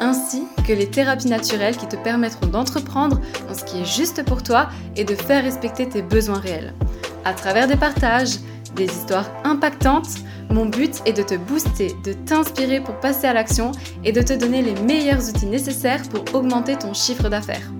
ainsi que les thérapies naturelles qui te permettront d'entreprendre dans ce qui est juste pour toi et de faire respecter tes besoins réels. À travers des partages, des histoires impactantes, mon but est de te booster, de t'inspirer pour passer à l'action et de te donner les meilleurs outils nécessaires pour augmenter ton chiffre d'affaires.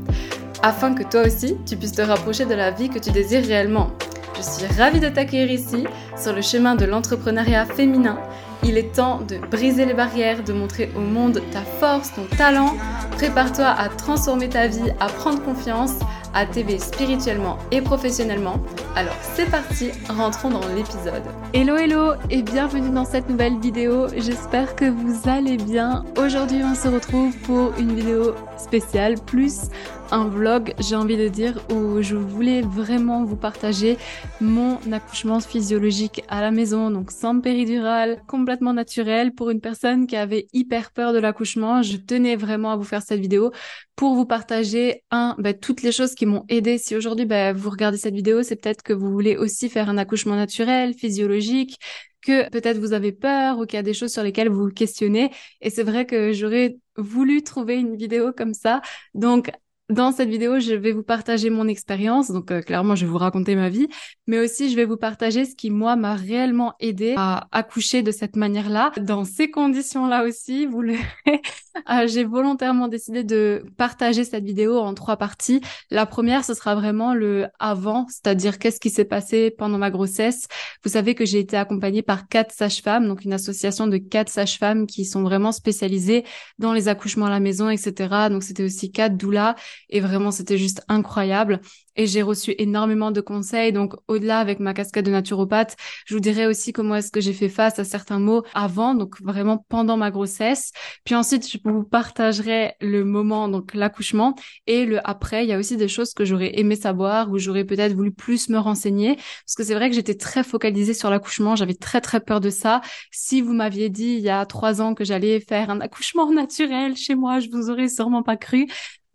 Afin que toi aussi, tu puisses te rapprocher de la vie que tu désires réellement. Je suis ravie de t'accueillir ici, sur le chemin de l'entrepreneuriat féminin. Il est temps de briser les barrières, de montrer au monde ta force, ton talent. Prépare-toi à transformer ta vie, à prendre confiance, à t'aider spirituellement et professionnellement. Alors c'est parti, rentrons dans l'épisode. Hello hello et bienvenue dans cette nouvelle vidéo. J'espère que vous allez bien. Aujourd'hui on se retrouve pour une vidéo spéciale plus un vlog, j'ai envie de dire, où je voulais vraiment vous partager mon accouchement physiologique à la maison, donc sans péridurale, complètement naturel pour une personne qui avait hyper peur de l'accouchement. Je tenais vraiment à vous faire cette vidéo pour vous partager, un, bah, toutes les choses qui m'ont aidé. Si aujourd'hui bah, vous regardez cette vidéo, c'est peut-être que vous voulez aussi faire un accouchement naturel, physiologique, que peut-être vous avez peur ou qu'il y a des choses sur lesquelles vous vous questionnez. Et c'est vrai que j'aurais voulu trouver une vidéo comme ça. Donc, dans cette vidéo, je vais vous partager mon expérience, donc euh, clairement, je vais vous raconter ma vie, mais aussi je vais vous partager ce qui, moi, m'a réellement aidé à accoucher de cette manière-là. Dans ces conditions-là aussi, vous le euh, j'ai volontairement décidé de partager cette vidéo en trois parties. La première, ce sera vraiment le avant, c'est-à-dire qu'est-ce qui s'est passé pendant ma grossesse. Vous savez que j'ai été accompagnée par quatre sages-femmes, donc une association de quatre sages-femmes qui sont vraiment spécialisées dans les accouchements à la maison, etc. Donc c'était aussi quatre doulas et vraiment c'était juste incroyable et j'ai reçu énormément de conseils. Donc au-delà avec ma casquette de naturopathe, je vous dirais aussi comment est-ce que j'ai fait face à certains mots avant, donc vraiment pendant ma grossesse. Puis ensuite, je vous partagerai le moment, donc l'accouchement et le après. Il y a aussi des choses que j'aurais aimé savoir ou j'aurais peut-être voulu plus me renseigner parce que c'est vrai que j'étais très focalisée sur l'accouchement. J'avais très très peur de ça. Si vous m'aviez dit il y a trois ans que j'allais faire un accouchement naturel chez moi, je vous aurais sûrement pas cru.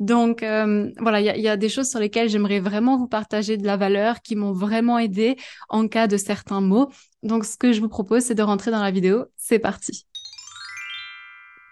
Donc euh, voilà, il y a, des choses sur lesquelles j'aimerais vraiment vous partager de la valeur, qui m'ont vraiment aidé en cas de certains mots. Donc ce que je vous propose, c'est de rentrer dans la vidéo. C'est parti.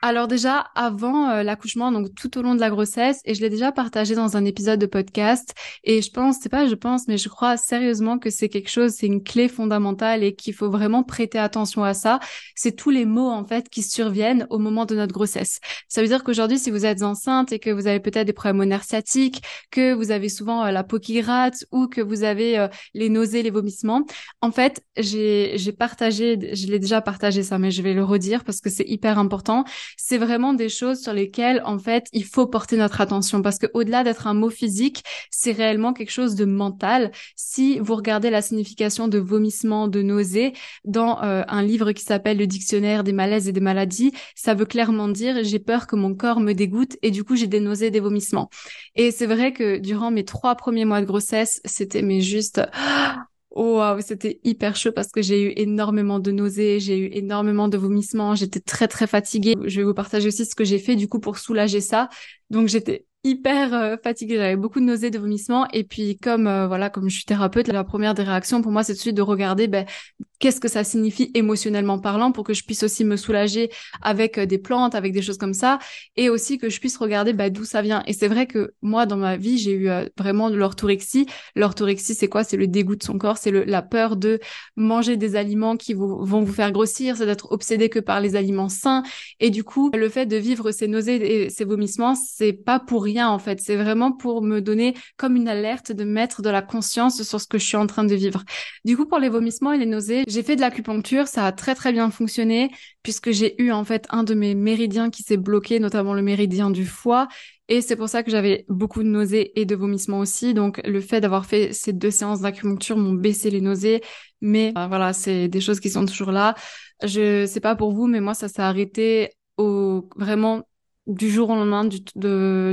Alors déjà, avant euh, l'accouchement, donc tout au long de la grossesse, et je l'ai déjà partagé dans un épisode de podcast, et je pense, c'est pas je pense, mais je crois sérieusement que c'est quelque chose, c'est une clé fondamentale et qu'il faut vraiment prêter attention à ça. C'est tous les mots en fait qui surviennent au moment de notre grossesse. Ça veut dire qu'aujourd'hui, si vous êtes enceinte et que vous avez peut-être des problèmes au nerf sciatique, que vous avez souvent euh, la peau qui gratte ou que vous avez euh, les nausées, les vomissements, en fait, j'ai partagé, je l'ai déjà partagé ça, mais je vais le redire parce que c'est hyper important c'est vraiment des choses sur lesquelles, en fait, il faut porter notre attention parce que au-delà d'être un mot physique, c'est réellement quelque chose de mental. Si vous regardez la signification de vomissement, de nausée dans euh, un livre qui s'appelle Le dictionnaire des malaises et des maladies, ça veut clairement dire j'ai peur que mon corps me dégoûte et du coup j'ai des nausées, des vomissements. Et c'est vrai que durant mes trois premiers mois de grossesse, c'était mais juste Oh, wow, c'était hyper chaud parce que j'ai eu énormément de nausées, j'ai eu énormément de vomissements, j'étais très très fatiguée. Je vais vous partager aussi ce que j'ai fait du coup pour soulager ça. Donc j'étais hyper euh, fatiguée, j'avais beaucoup de nausées, de vomissements. Et puis comme euh, voilà, comme je suis thérapeute, la première des réactions pour moi c'est de suite de regarder ben, qu'est-ce que ça signifie émotionnellement parlant pour que je puisse aussi me soulager avec euh, des plantes, avec des choses comme ça. Et aussi que je puisse regarder ben, d'où ça vient. Et c'est vrai que moi dans ma vie, j'ai eu vraiment de l'orthorexie. L'orthorexie, c'est quoi? C'est le dégoût de son corps, c'est la peur de manger des aliments qui vont vous faire grossir, c'est d'être obsédé que par les aliments sains. Et du coup, le fait de vivre ces nausées et ces vomissements, c'est pas pour en fait. C'est vraiment pour me donner comme une alerte de mettre de la conscience sur ce que je suis en train de vivre. Du coup, pour les vomissements et les nausées, j'ai fait de l'acupuncture. Ça a très très bien fonctionné puisque j'ai eu en fait un de mes méridiens qui s'est bloqué, notamment le méridien du foie. Et c'est pour ça que j'avais beaucoup de nausées et de vomissements aussi. Donc le fait d'avoir fait ces deux séances d'acupuncture m'ont baissé les nausées. Mais euh, voilà, c'est des choses qui sont toujours là. Je sais pas pour vous, mais moi ça s'est arrêté au vraiment du jour au lendemain, du,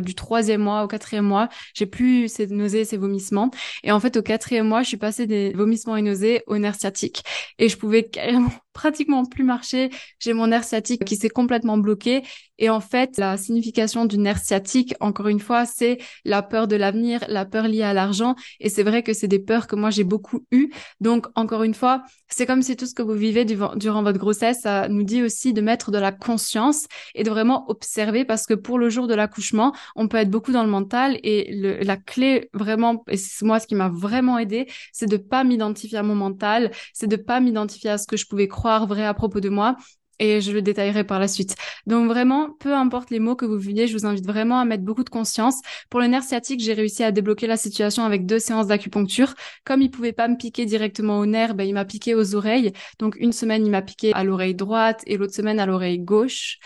du troisième mois au quatrième mois, j'ai plus ces nausées, ces vomissements. Et en fait, au quatrième mois, je suis passée des vomissements et nausées au nerf sciatique. Et je pouvais carrément pratiquement plus marcher. J'ai mon nerf sciatique qui s'est complètement bloqué. Et en fait, la signification du nerf sciatique, encore une fois, c'est la peur de l'avenir, la peur liée à l'argent. Et c'est vrai que c'est des peurs que moi j'ai beaucoup eues. Donc, encore une fois, c'est comme si tout ce que vous vivez durant votre grossesse, ça nous dit aussi de mettre de la conscience et de vraiment observer parce que pour le jour de l'accouchement, on peut être beaucoup dans le mental et la clé vraiment, et c'est moi ce qui m'a vraiment aidé, c'est de pas m'identifier à mon mental, c'est de pas m'identifier à ce que je pouvais croire vrai à propos de moi et je le détaillerai par la suite. Donc vraiment, peu importe les mots que vous viviez, je vous invite vraiment à mettre beaucoup de conscience. Pour le nerf sciatique, j'ai réussi à débloquer la situation avec deux séances d'acupuncture. Comme il pouvait pas me piquer directement au nerf, ben, il m'a piqué aux oreilles. Donc une semaine, il m'a piqué à l'oreille droite et l'autre semaine à l'oreille gauche.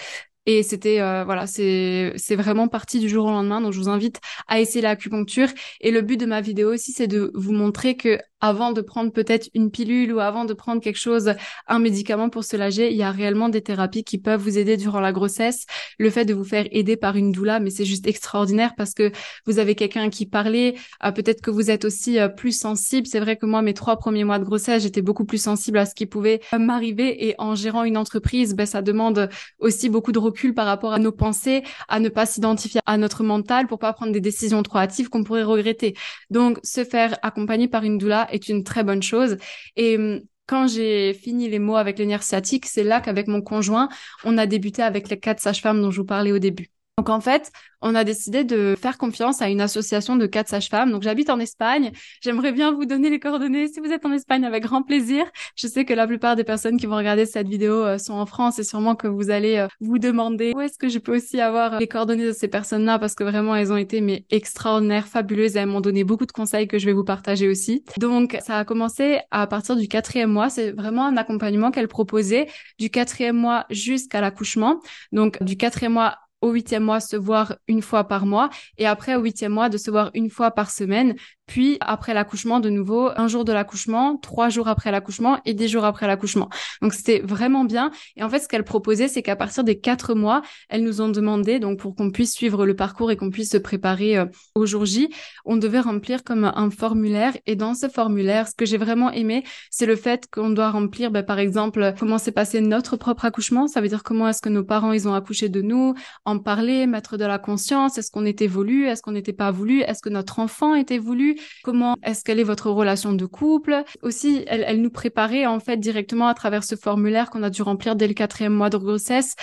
Et c'était euh, voilà, c'est c'est vraiment parti du jour au lendemain. Donc je vous invite à essayer l'acupuncture. Et le but de ma vidéo aussi, c'est de vous montrer que avant de prendre peut-être une pilule ou avant de prendre quelque chose, un médicament pour se lager, il y a réellement des thérapies qui peuvent vous aider durant la grossesse. Le fait de vous faire aider par une doula, mais c'est juste extraordinaire parce que vous avez quelqu'un qui parlait. Euh, peut-être que vous êtes aussi euh, plus sensible. C'est vrai que moi, mes trois premiers mois de grossesse, j'étais beaucoup plus sensible à ce qui pouvait m'arriver. Et en gérant une entreprise, ben, ça demande aussi beaucoup de recul par rapport à nos pensées, à ne pas s'identifier à notre mental pour pas prendre des décisions trop hâtives qu'on pourrait regretter. Donc, se faire accompagner par une doula est une très bonne chose. Et hum, quand j'ai fini les mots avec le nerf sciatique, c'est là qu'avec mon conjoint, on a débuté avec les quatre sages-femmes dont je vous parlais au début. Donc en fait, on a décidé de faire confiance à une association de quatre sages-femmes. Donc j'habite en Espagne. J'aimerais bien vous donner les coordonnées si vous êtes en Espagne avec grand plaisir. Je sais que la plupart des personnes qui vont regarder cette vidéo euh, sont en France et sûrement que vous allez euh, vous demander où est-ce que je peux aussi avoir euh, les coordonnées de ces personnes-là parce que vraiment elles ont été mais extraordinaires, fabuleuses et elles m'ont donné beaucoup de conseils que je vais vous partager aussi. Donc ça a commencé à partir du quatrième mois. C'est vraiment un accompagnement qu'elle proposait du quatrième mois jusqu'à l'accouchement. Donc du quatrième mois au huitième mois se voir une fois par mois et après au huitième mois de se voir une fois par semaine puis après l'accouchement de nouveau un jour de l'accouchement trois jours après l'accouchement et dix jours après l'accouchement. Donc c'était vraiment bien. Et en fait ce qu'elle proposait c'est qu'à partir des quatre mois elles nous ont demandé donc pour qu'on puisse suivre le parcours et qu'on puisse se préparer euh, au jour J on devait remplir comme un formulaire. Et dans ce formulaire ce que j'ai vraiment aimé c'est le fait qu'on doit remplir ben, par exemple comment s'est passé notre propre accouchement. Ça veut dire comment est-ce que nos parents ils ont accouché de nous en parler mettre de la conscience. Est-ce qu'on était voulu est-ce qu'on n'était pas voulu? Est-ce que notre enfant était voulu? Comment est-ce qu'elle est votre relation de couple? Aussi, elle, nous préparait en fait directement à travers ce formulaire qu'on a dû remplir dès le quatrième mois de grossesse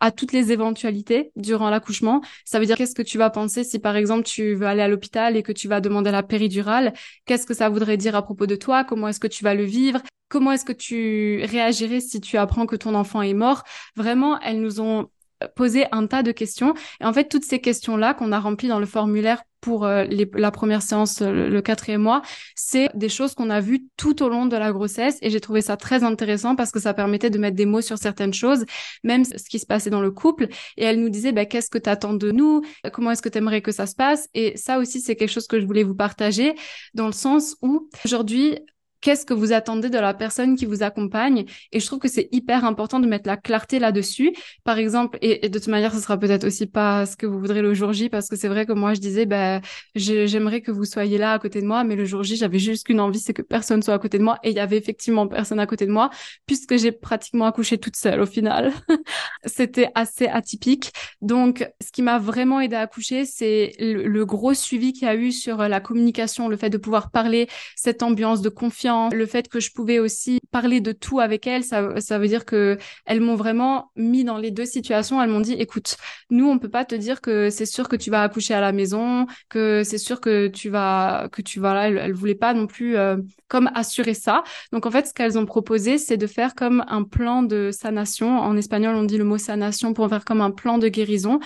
à toutes les éventualités durant l'accouchement. Ça veut dire qu'est-ce que tu vas penser si par exemple tu veux aller à l'hôpital et que tu vas demander la péridurale? Qu'est-ce que ça voudrait dire à propos de toi? Comment est-ce que tu vas le vivre? Comment est-ce que tu réagirais si tu apprends que ton enfant est mort? Vraiment, elles nous ont poser un tas de questions. Et en fait, toutes ces questions-là qu'on a remplies dans le formulaire pour euh, la première séance, euh, le, quatrième mois, c'est des choses qu'on a vues tout au long de la grossesse. Et j'ai trouvé ça très intéressant parce que ça permettait de mettre des mots sur certaines choses, même ce qui se passait dans le couple. Et elle nous disait, bah, qu'est-ce que tu attends de nous? Comment est-ce que tu aimerais que ça se passe? Et ça aussi, c'est quelque chose que je voulais vous partager dans le sens où aujourd'hui, qu'est-ce que vous attendez de la personne qui vous accompagne. Et je trouve que c'est hyper important de mettre la clarté là-dessus. Par exemple, et, de toute manière, ce sera peut-être aussi pas ce que vous voudrez le jour J, parce que c'est vrai que moi, je disais, ben, j'aimerais que vous soyez là à côté de moi, mais le jour J, j'avais juste qu'une envie, c'est que personne soit à côté de moi. Et il y avait effectivement personne à côté de moi, puisque j'ai pratiquement accouché toute seule au final. C'était assez atypique. Donc, ce qui m'a vraiment aidé à accoucher, c'est le, le gros suivi qu'il y a eu sur la communication, le fait de pouvoir parler, cette ambiance de confiance le fait que je pouvais aussi parler de tout avec elles, ça, ça veut dire que elles m'ont vraiment mis dans les deux situations. Elles m'ont dit, écoute, nous, on peut pas te dire que c'est sûr que tu vas accoucher à la maison, que c'est sûr que tu vas, que tu vas là. Elles, elles voulaient pas non plus euh, comme assurer ça. Donc en fait, ce qu'elles ont proposé, c'est de faire comme un plan de sanation. En espagnol, on dit le mot sanation pour faire comme un plan de guérison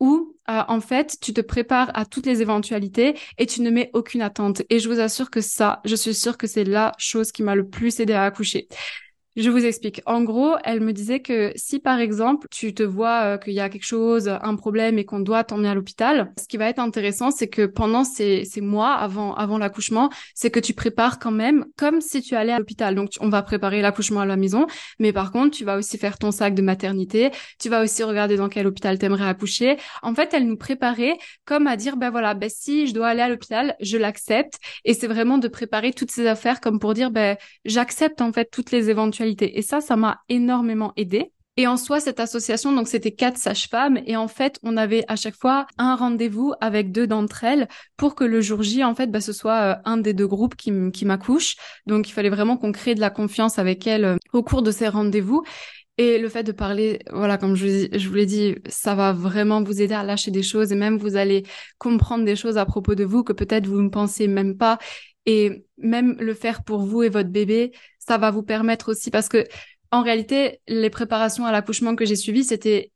où euh, en fait tu te prépares à toutes les éventualités et tu ne mets aucune attente. Et je vous assure que ça, je suis sûre que c'est la chose qui m'a le plus aidé à accoucher. Je vous explique. En gros, elle me disait que si par exemple tu te vois euh, qu'il y a quelque chose, un problème et qu'on doit t'emmener à l'hôpital, ce qui va être intéressant, c'est que pendant ces, mois avant avant l'accouchement, c'est que tu prépares quand même comme si tu allais à l'hôpital. Donc on va préparer l'accouchement à la maison, mais par contre tu vas aussi faire ton sac de maternité, tu vas aussi regarder dans quel hôpital t'aimerais accoucher. En fait, elle nous préparait comme à dire ben voilà, ben si je dois aller à l'hôpital, je l'accepte. Et c'est vraiment de préparer toutes ces affaires comme pour dire ben j'accepte en fait toutes les éventualités et ça, ça m'a énormément aidé. Et en soi, cette association, donc c'était quatre sages-femmes, et en fait, on avait à chaque fois un rendez-vous avec deux d'entre elles pour que le jour J, en fait, bah, ce soit euh, un des deux groupes qui, m'accouche. Donc, il fallait vraiment qu'on crée de la confiance avec elles euh, au cours de ces rendez-vous. Et le fait de parler, voilà, comme je, je vous l'ai dit, ça va vraiment vous aider à lâcher des choses et même vous allez comprendre des choses à propos de vous que peut-être vous ne pensez même pas. Et même le faire pour vous et votre bébé, ça va vous permettre aussi parce que en réalité, les préparations à l'accouchement que j'ai suivies, c'était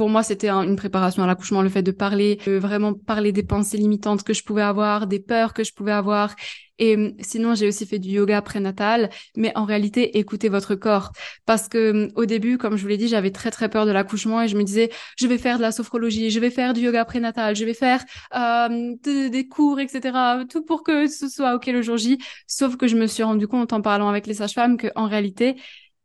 pour moi, c'était une préparation à l'accouchement, le fait de parler, de vraiment parler des pensées limitantes que je pouvais avoir, des peurs que je pouvais avoir. Et hum, sinon, j'ai aussi fait du yoga prénatal, mais en réalité, écoutez votre corps. Parce que hum, au début, comme je vous l'ai dit, j'avais très très peur de l'accouchement et je me disais, je vais faire de la sophrologie, je vais faire du yoga prénatal, je vais faire euh, des cours, etc. Tout pour que ce soit ok le jour J. Sauf que je me suis rendu compte en parlant avec les sages-femmes qu'en réalité,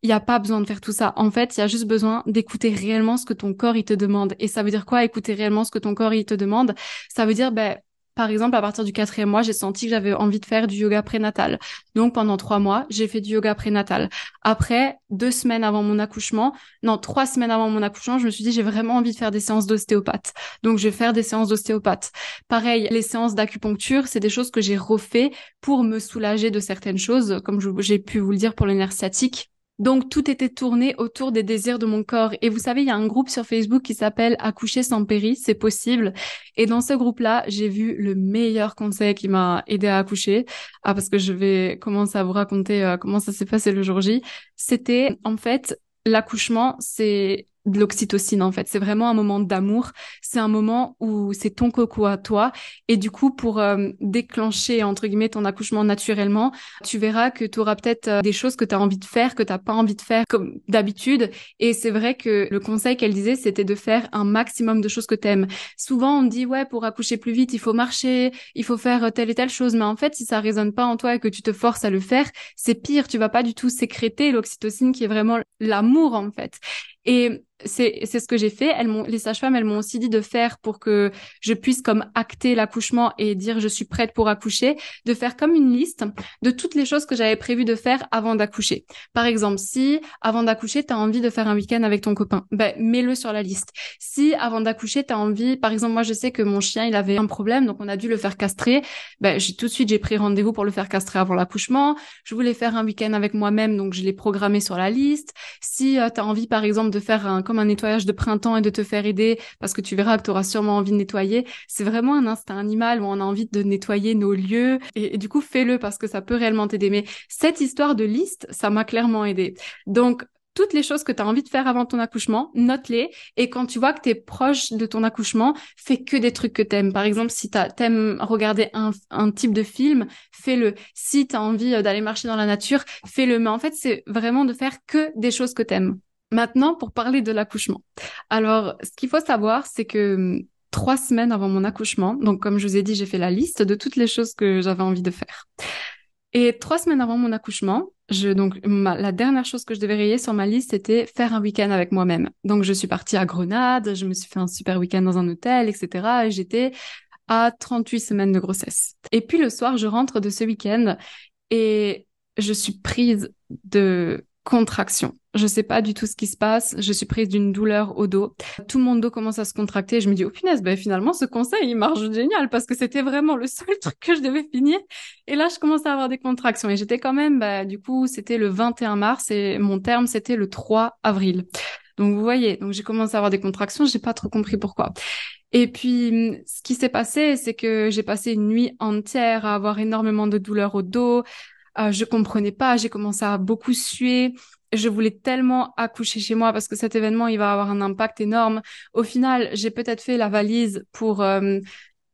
il n'y a pas besoin de faire tout ça. En fait, il y a juste besoin d'écouter réellement ce que ton corps il te demande. Et ça veut dire quoi Écouter réellement ce que ton corps il te demande? Ça veut dire, ben, par exemple, à partir du quatrième mois, j'ai senti que j'avais envie de faire du yoga prénatal. Donc pendant trois mois, j'ai fait du yoga prénatal. Après, deux semaines avant mon accouchement, non, trois semaines avant mon accouchement, je me suis dit j'ai vraiment envie de faire des séances d'ostéopathe. Donc je vais faire des séances d'ostéopathe. Pareil, les séances d'acupuncture, c'est des choses que j'ai refait pour me soulager de certaines choses, comme j'ai pu vous le dire pour le nerf sciatique donc tout était tourné autour des désirs de mon corps. Et vous savez, il y a un groupe sur Facebook qui s'appelle Accoucher sans péri, c'est possible. Et dans ce groupe-là, j'ai vu le meilleur conseil qui m'a aidé à accoucher. Ah, parce que je vais commencer à vous raconter euh, comment ça s'est passé le jour J. C'était en fait l'accouchement, c'est de l'oxytocine en fait. C'est vraiment un moment d'amour. C'est un moment où c'est ton coco à toi. Et du coup, pour euh, déclencher entre guillemets ton accouchement naturellement, tu verras que tu auras peut-être euh, des choses que tu as envie de faire, que t'as pas envie de faire comme d'habitude. Et c'est vrai que le conseil qu'elle disait, c'était de faire un maximum de choses que t'aimes. Souvent, on dit ouais, pour accoucher plus vite, il faut marcher, il faut faire telle et telle chose. Mais en fait, si ça résonne pas en toi et que tu te forces à le faire, c'est pire. Tu vas pas du tout sécréter l'oxytocine qui est vraiment l'amour en fait. Et c'est c'est ce que j'ai fait. Elles m'ont les sages-femmes, elles m'ont aussi dit de faire pour que je puisse comme acter l'accouchement et dire je suis prête pour accoucher, de faire comme une liste de toutes les choses que j'avais prévu de faire avant d'accoucher. Par exemple, si avant d'accoucher, tu as envie de faire un week-end avec ton copain, ben mets-le sur la liste. Si avant d'accoucher, tu as envie, par exemple, moi je sais que mon chien, il avait un problème donc on a dû le faire castrer, ben j'ai tout de suite j'ai pris rendez-vous pour le faire castrer avant l'accouchement. Je voulais faire un week-end avec moi-même donc je l'ai programmé sur la liste. Si euh, tu as envie par exemple de faire un comme un nettoyage de printemps et de te faire aider parce que tu verras que tu auras sûrement envie de nettoyer. C'est vraiment un instinct animal où on a envie de nettoyer nos lieux et, du coup fais-le parce que ça peut réellement t'aider. Mais cette histoire de liste, ça m'a clairement aidé. Donc toutes les choses que tu as envie de faire avant ton accouchement, note-les. Et quand tu vois que tu es proche de ton accouchement, fais que des trucs que t'aimes. Par exemple, si t'aimes regarder un, type de film, fais-le. Si tu as envie euh, d'aller marcher dans la nature, fais-le. Mais en fait, c'est vraiment de faire que des choses que t'aimes. Maintenant, pour parler de l'accouchement. Alors, ce qu'il faut savoir, c'est que hum, trois semaines avant mon accouchement, donc comme je vous ai dit, j'ai fait la liste de toutes les choses que j'avais envie de faire. Et trois semaines avant mon accouchement, je, donc la dernière chose que je devais rayer sur ma liste, c'était faire un week-end avec moi-même. Donc je suis partie à Grenade, je me suis fait un super week-end dans un hôtel, etc. Et j'étais à 38 semaines de grossesse. Et puis le soir, je rentre de ce week-end et je suis prise de contraction. Je sais pas du tout ce qui se passe. Je suis prise d'une douleur au dos. Tout mon dos commence à se contracter. Je me dis, oh punaise, ben finalement, ce conseil, il marche génial parce que c'était vraiment le seul truc que je devais finir. Et là, je commence à avoir des contractions. Et j'étais quand même, bah, du coup, c'était le 21 mars et mon terme, c'était le 3 avril. Donc, vous voyez, donc j'ai commencé à avoir des contractions. J'ai pas trop compris pourquoi. Et puis, ce qui s'est passé, c'est que j'ai passé une nuit entière à avoir énormément de douleurs au dos. Euh, je comprenais pas. J'ai commencé à beaucoup suer je voulais tellement accoucher chez moi parce que cet événement, il va avoir un impact énorme. Au final, j'ai peut-être fait la valise pour euh,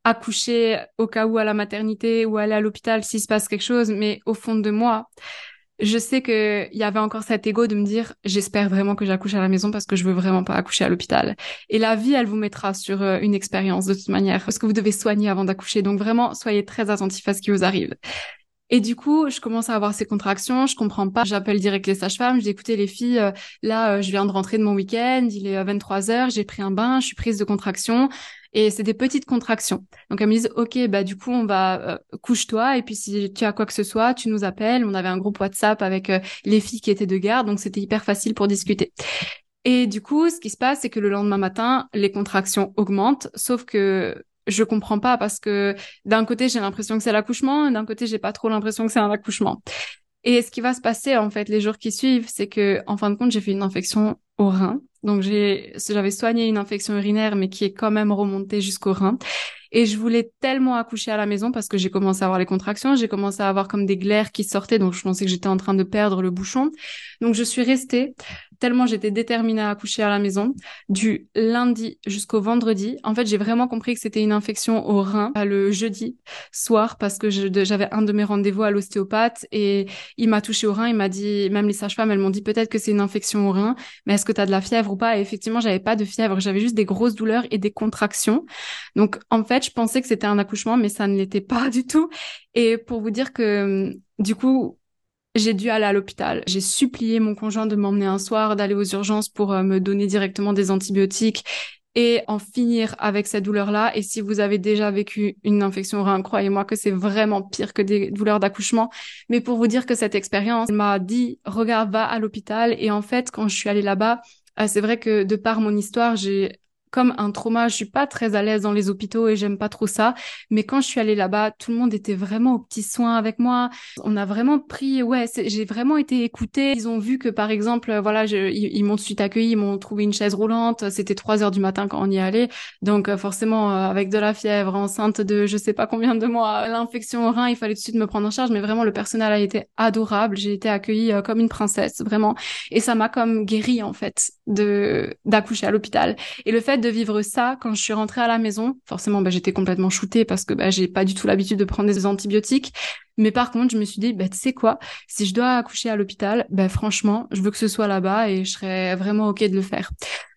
accoucher au cas où à la maternité ou aller à l'hôpital s'il se passe quelque chose, mais au fond de moi, je sais que il y avait encore cet ego de me dire j'espère vraiment que j'accouche à la maison parce que je veux vraiment pas accoucher à l'hôpital. Et la vie, elle vous mettra sur euh, une expérience de toute manière parce que vous devez soigner avant d'accoucher. Donc vraiment, soyez très attentifs à ce qui vous arrive. Et du coup, je commence à avoir ces contractions, je comprends pas. J'appelle direct les sages-femmes, je les filles, euh, là euh, je viens de rentrer de mon week-end, il est 23 heures, j'ai pris un bain, je suis prise de contractions et c'est des petites contractions. Donc elles me disent OK, bah du coup on va euh, couche-toi et puis si tu as quoi que ce soit, tu nous appelles. On avait un groupe WhatsApp avec euh, les filles qui étaient de garde, donc c'était hyper facile pour discuter. Et du coup, ce qui se passe, c'est que le lendemain matin, les contractions augmentent, sauf que je comprends pas parce que d'un côté j'ai l'impression que c'est l'accouchement, d'un côté j'ai pas trop l'impression que c'est un accouchement. Et ce qui va se passer en fait les jours qui suivent, c'est que en fin de compte j'ai fait une infection au rein donc j'ai, j'avais soigné une infection urinaire, mais qui est quand même remontée jusqu'au rein. Et je voulais tellement accoucher à la maison parce que j'ai commencé à avoir les contractions, j'ai commencé à avoir comme des glaires qui sortaient, donc je pensais que j'étais en train de perdre le bouchon. Donc je suis restée tellement j'étais déterminée à accoucher à la maison, du lundi jusqu'au vendredi. En fait, j'ai vraiment compris que c'était une infection au rein le jeudi soir parce que j'avais un de mes rendez-vous à l'ostéopathe et il m'a touché au rein. Il m'a dit, même les sages-femmes, elles m'ont dit peut-être que c'est une infection au rein, mais est-ce que tu as de la fièvre ou pas? Et effectivement, j'avais pas de fièvre, j'avais juste des grosses douleurs et des contractions. Donc, en fait, je pensais que c'était un accouchement, mais ça ne l'était pas du tout. Et pour vous dire que, du coup, j'ai dû aller à l'hôpital. J'ai supplié mon conjoint de m'emmener un soir, d'aller aux urgences pour euh, me donner directement des antibiotiques et en finir avec cette douleur-là. Et si vous avez déjà vécu une infection rein, croyez-moi que c'est vraiment pire que des douleurs d'accouchement. Mais pour vous dire que cette expérience m'a dit, regarde, va à l'hôpital. Et en fait, quand je suis allée là-bas, euh, c'est vrai que de par mon histoire, j'ai comme un trauma. Je suis pas très à l'aise dans les hôpitaux et j'aime pas trop ça. Mais quand je suis allée là-bas, tout le monde était vraiment aux petits soins avec moi. On a vraiment pris, ouais, j'ai vraiment été écoutée. Ils ont vu que par exemple, euh, voilà, ils, m'ont tout de suite accueilli, ils m'ont trouvé une chaise roulante. C'était trois heures du matin quand on y allait. Donc euh, forcément, euh, avec de la fièvre, enceinte de je sais pas combien de mois, l'infection au rein, il fallait tout de suite me prendre en charge. Mais vraiment, le personnel a été adorable. J'ai été accueillie comme une princesse, vraiment. Et ça m'a comme guérie en fait de d'accoucher à l'hôpital. Et le fait de vivre ça quand je suis rentrée à la maison. Forcément, bah, j'étais complètement shootée parce que bah, j'ai pas du tout l'habitude de prendre des antibiotiques. Mais par contre, je me suis dit, bah, tu sais quoi, si je dois accoucher à l'hôpital, bah, franchement, je veux que ce soit là-bas et je serais vraiment OK de le faire.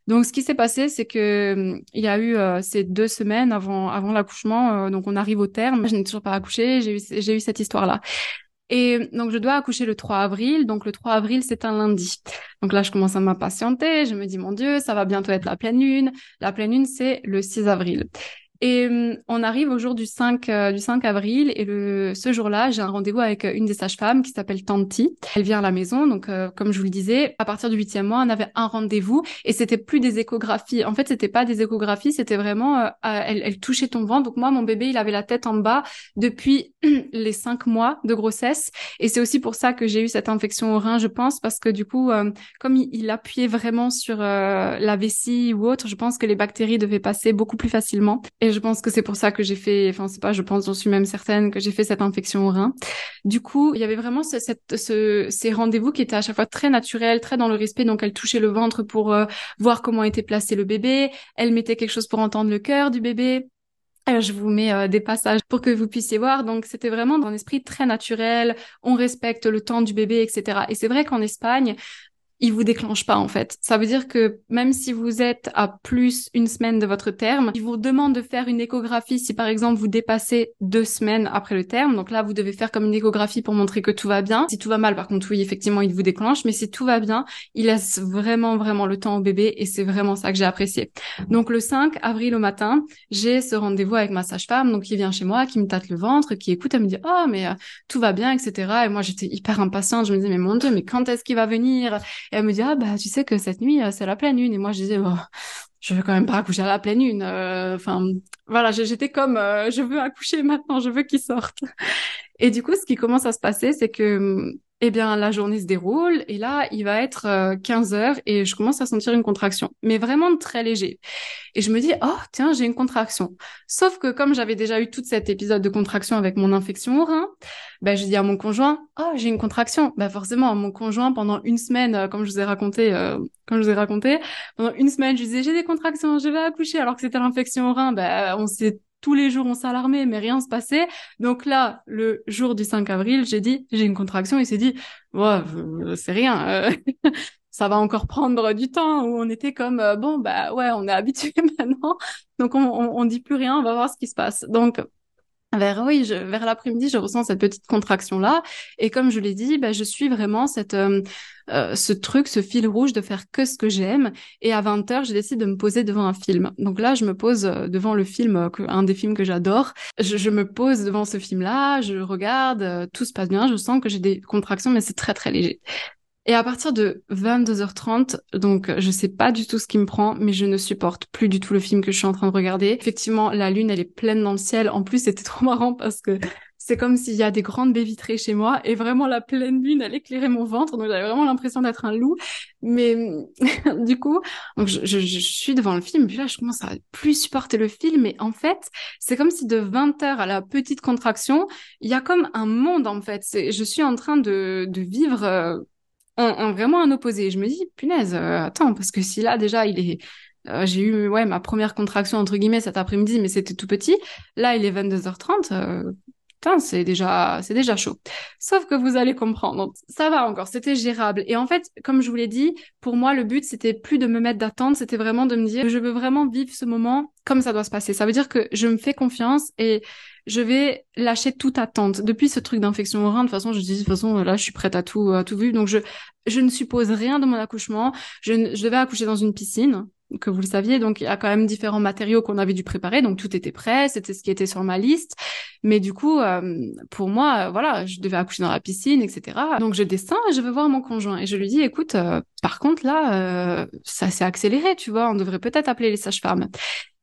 Donc, ce qui s'est passé, c'est que il y a eu euh, ces deux semaines avant l'accouchement, euh, donc on arrive au terme. Je n'ai toujours pas accouché. J'ai eu j'ai eu cette histoire là. Et donc, je dois accoucher le 3 avril. Donc, le 3 avril, c'est un lundi. Donc là, je commence à m'impatienter. Je me dis, mon Dieu, ça va bientôt être la pleine lune. La pleine lune, c'est le 6 avril. Et hum, on arrive au jour du 5 euh, du 5 avril et le ce jour-là, j'ai un rendez-vous avec euh, une des sages-femmes qui s'appelle Tanti. Elle vient à la maison, donc euh, comme je vous le disais, à partir du huitième mois, on avait un rendez-vous et c'était plus des échographies. En fait, c'était pas des échographies, c'était vraiment elle, elle, touchait ton ventre. Donc moi, mon bébé, il avait la tête en bas depuis les cinq mois de grossesse et c'est aussi pour ça que j'ai eu cette infection au rein, je pense, parce que du coup, comme il, appuyait vraiment sur la vessie ou autre, je pense que les bactéries devaient passer beaucoup plus facilement. Je pense que c'est pour ça que j'ai fait, enfin c'est pas, je pense, j'en suis même certaine que j'ai fait cette infection au rein. Du coup, il y avait vraiment ce, ces rendez-vous qui étaient à chaque fois très naturels, très dans le respect. Donc elle touchait le ventre pour euh, voir comment était placé le bébé. Elle mettait quelque chose pour entendre le cœur du bébé. Alors, je vous mets euh, des passages pour que vous puissiez voir. Donc, c'était vraiment dans un esprit très naturel. On respecte le temps du bébé, etc. Et c'est vrai qu'en Espagne, il vous déclenche pas en fait. Ça veut dire que même si vous êtes à plus une semaine de votre terme, il vous demande de faire une échographie si par exemple vous dépassez deux semaines après le terme. Donc là, vous devez faire comme une échographie pour montrer que tout va bien. Si tout va mal, par contre, oui, effectivement, il vous déclenche. Mais si tout va bien, il laisse vraiment, vraiment le temps au bébé et c'est vraiment ça que j'ai apprécié. Donc le 5 avril au matin, j'ai ce rendez-vous avec ma sage-femme, donc qui vient chez moi, qui me tâte le ventre, qui écoute, elle me dit, oh, mais euh, tout va bien, etc. Et moi, j'étais hyper impatiente. Je me disais, mais mon Dieu, mais quand est-ce qu'il va venir? Et elle me dit, ah, bah, tu sais que cette nuit, euh, c'est la pleine lune. Et moi, je disais, oh, je veux quand même pas accoucher à la pleine lune. Euh, enfin, voilà, j'étais comme, euh, je veux accoucher maintenant, je veux qu'il sorte. Et du coup, ce qui commence à se passer, c'est que eh bien, la journée se déroule et là, il va être 15 euh, heures et je commence à sentir une contraction, mais vraiment très léger. Et je me dis, oh, tiens, j'ai une contraction. Sauf que comme j'avais déjà eu tout cet épisode de contraction avec mon infection au rein, ben, je dis à mon conjoint, oh, j'ai une contraction. Ben, forcément, mon conjoint, pendant une semaine, euh, comme je vous ai raconté, euh, comme je vous ai raconté, pendant une semaine, je disais, j'ai des contractions, je vais accoucher, alors que c'était l'infection au rein. Ben, on s'est tous les jours on s'alarmait, mais rien se passait. Donc là, le jour du 5 avril, j'ai dit, j'ai une contraction, il s'est dit, ouais, euh, c'est rien. Euh, ça va encore prendre du temps où on était comme bon bah ouais on est habitué maintenant donc on, on, on dit plus rien on va voir ce qui se passe donc vers oui, je, vers l'après-midi, je ressens cette petite contraction là, et comme je l'ai dit, bah, je suis vraiment cette euh, euh, ce truc, ce fil rouge de faire que ce que j'aime. Et à 20 h je décide de me poser devant un film. Donc là, je me pose euh, devant le film, un des films que j'adore. Je, je, me pose devant ce film-là, je regarde, tout se passe bien. Je sens que j'ai des contractions, mais c'est très très léger. Et à partir de 22h30, donc je sais pas du tout ce qui me prend, mais je ne supporte plus du tout le film que je suis en train de regarder. Effectivement, la lune, elle est pleine dans le ciel. En plus, c'était trop marrant parce que c'est comme s'il y a des grandes baies vitrées chez moi et vraiment la pleine lune, elle éclairait mon ventre. Donc j'avais vraiment l'impression d'être un loup. Mais du coup, donc je, suis devant le film, puis là, je commence à plus supporter le film. Et en fait, c'est comme si de 20h à la petite contraction, il y a comme un monde, en fait. Je suis en train de, de vivre un, vraiment un opposé. Je me dis, punaise, euh, attends, parce que si là déjà il est, euh, j'ai eu ouais ma première contraction entre guillemets cet après-midi, mais c'était tout petit. Là, il est 22h30. Euh, c'est déjà, c'est déjà chaud. Sauf que vous allez comprendre, ça va encore, c'était gérable. Et en fait, comme je vous l'ai dit, pour moi, le but c'était plus de me mettre d'attente, c'était vraiment de me dire, je veux vraiment vivre ce moment comme ça doit se passer. Ça veut dire que je me fais confiance et je vais lâcher toute attente. Depuis ce truc d'infection au rein, de toute façon, je dis, de toute façon, là, je suis prête à tout, à tout vivre. Donc, je, je ne suppose rien de mon accouchement. Je, je devais accoucher dans une piscine, que vous le saviez. Donc, il y a quand même différents matériaux qu'on avait dû préparer. Donc, tout était prêt. C'était ce qui était sur ma liste. Mais du coup, euh, pour moi, euh, voilà, je devais accoucher dans la piscine, etc. Donc, je descends et je veux voir mon conjoint. Et je lui dis, écoute, euh, par contre, là, ça s'est accéléré, tu vois. On devrait peut-être appeler les sages-femmes.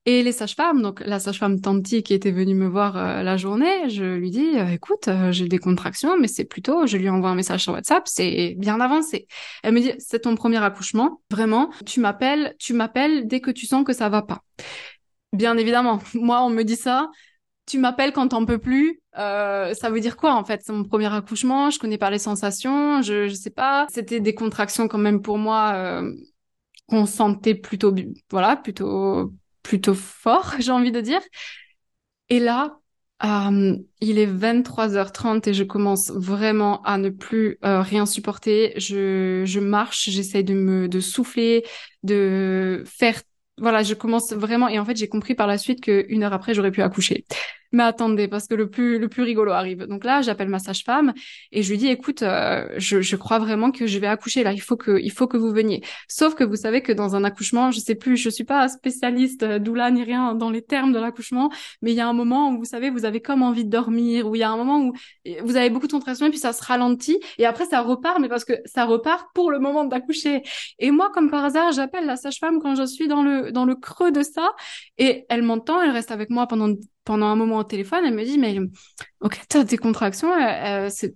Et les sages-femmes, donc la sage-femme Tanti qui était venue me voir euh, la journée, je lui dis euh, écoute, euh, j'ai des contractions, mais c'est plutôt, je lui envoie un message sur WhatsApp, c'est bien avancé. Elle me dit c'est ton premier accouchement, vraiment, tu m'appelles, tu m'appelles dès que tu sens que ça va pas. Bien évidemment, moi on me dit ça, tu m'appelles quand t'en peux plus. ça veut dire quoi en fait? C'est mon premier accouchement, je connais pas les sensations, je je sais pas. C'était des contractions quand même pour moi qu'on sentait plutôt voilà plutôt plutôt fort, j'ai envie de dire. Et là, euh, il est 23h30 et je commence vraiment à ne plus euh, rien supporter. Je, je marche, j'essaie de me de souffler, de faire voilà, je commence vraiment et en fait j'ai compris par la suite qu'une heure après j'aurais pu accoucher mais attendez, parce que le plus le plus rigolo arrive. Donc là, j'appelle ma sage-femme et je lui dis, écoute, euh, je, je crois vraiment que je vais accoucher là. Il faut que il faut que vous veniez. Sauf que vous savez que dans un accouchement, je sais plus, je suis pas spécialiste euh, doula ni rien dans les termes de l'accouchement, mais il y a un moment où vous savez, vous avez comme envie de dormir, où il y a un moment où vous avez beaucoup de contractions et puis ça se ralentit et après ça repart, mais parce que ça repart pour le moment d'accoucher. Et moi, comme par hasard, j'appelle la sage-femme quand je suis dans le dans le creux de ça et elle m'entend, elle reste avec moi pendant pendant un moment au téléphone, elle me dit, mais ok, t'as des contractions, euh, euh c'est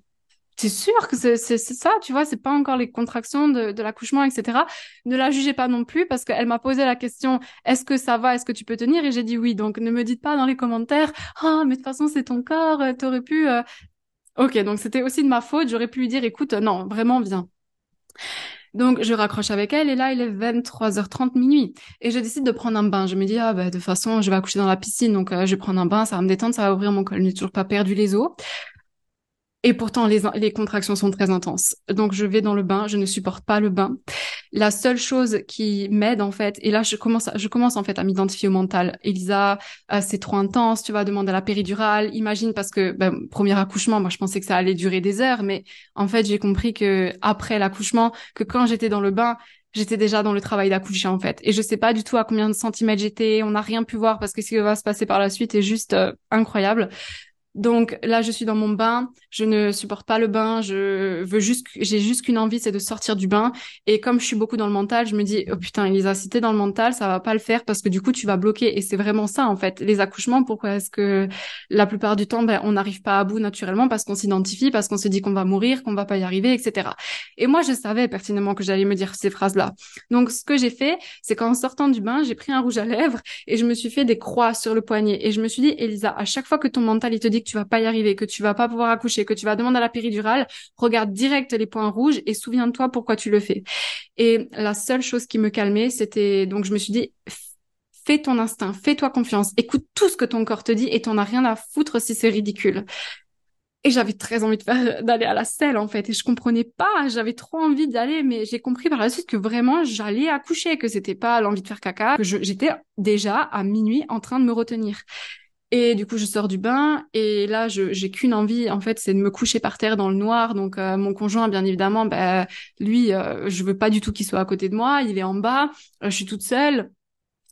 T'es sûr que c'est ça, tu vois, c'est pas encore les contractions de, l'accouchement, etc. Ne la jugez pas non plus parce qu'elle m'a posé la question, est-ce que ça va, est-ce que tu peux tenir? Et j'ai dit oui. Donc ne me dites pas dans les commentaires, ah mais de toute façon c'est ton corps, euh, t'aurais pu. Ok, donc c'était aussi de ma faute. J'aurais pu lui dire, écoute, non, vraiment viens. Donc je raccroche avec elle et là il est 23h30 minuit et je décide de prendre un bain. Je me dis ah bah de toute façon je vais accoucher dans la piscine donc euh, je vais prendre un bain, ça va me détendre, ça va ouvrir mon col. Je n'ai toujours pas perdu les os. Et pourtant, les, les contractions sont très intenses. Donc, je vais dans le bain. Je ne supporte pas le bain. La seule chose qui m'aide, en fait, et là, je commence, je commence, en fait, à m'identifier au mental. Elisa, euh, c'est trop intense. Tu vas demander à la péridurale. Imagine, parce que, ben, premier accouchement, moi, je pensais que ça allait durer des heures. Mais, en fait, j'ai compris que, après l'accouchement, que quand j'étais dans le bain, j'étais déjà dans le travail d'accoucher en fait. Et je sais pas du tout à combien de centimètres j'étais. On n'a rien pu voir parce que ce qui va se passer par la suite est juste euh, incroyable. Donc là, je suis dans mon bain, je ne supporte pas le bain, je veux juste, j'ai juste qu'une envie, c'est de sortir du bain. Et comme je suis beaucoup dans le mental, je me dis, oh putain, Elisa, si t'es dans le mental, ça va pas le faire parce que du coup, tu vas bloquer. Et c'est vraiment ça, en fait. Les accouchements, pourquoi est-ce que la plupart du temps, ben, on n'arrive pas à bout naturellement? Parce qu'on s'identifie, parce qu'on se dit qu'on va mourir, qu'on va pas y arriver, etc. Et moi, je savais pertinemment que j'allais me dire ces phrases-là. Donc, ce que j'ai fait, c'est qu'en sortant du bain, j'ai pris un rouge à lèvres et je me suis fait des croix sur le poignet. Et je me suis dit, Elisa, à chaque fois que ton mental, il te dit tu vas pas y arriver, que tu vas pas pouvoir accoucher, que tu vas demander à la péridurale, regarde direct les points rouges et souviens-toi pourquoi tu le fais. Et la seule chose qui me calmait, c'était donc je me suis dit fais ton instinct, fais-toi confiance, écoute tout ce que ton corps te dit et t'en as rien à foutre si c'est ridicule. Et j'avais très envie d'aller à la selle, en fait. Et je comprenais pas. J'avais trop envie d'y aller, mais j'ai compris par la suite que vraiment j'allais accoucher, que c'était pas l'envie de faire caca, que j'étais déjà à minuit en train de me retenir. Et du coup, je sors du bain et là, j'ai qu'une envie, en fait, c'est de me coucher par terre dans le noir. Donc, euh, mon conjoint, bien évidemment, ben lui, euh, je veux pas du tout qu'il soit à côté de moi. Il est en bas, euh, je suis toute seule.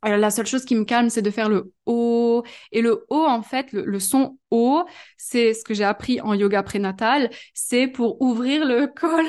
la seule chose qui me calme, c'est de faire le haut. Et le haut, en fait, le, son haut, c'est ce que j'ai appris en yoga prénatal. C'est pour ouvrir le col.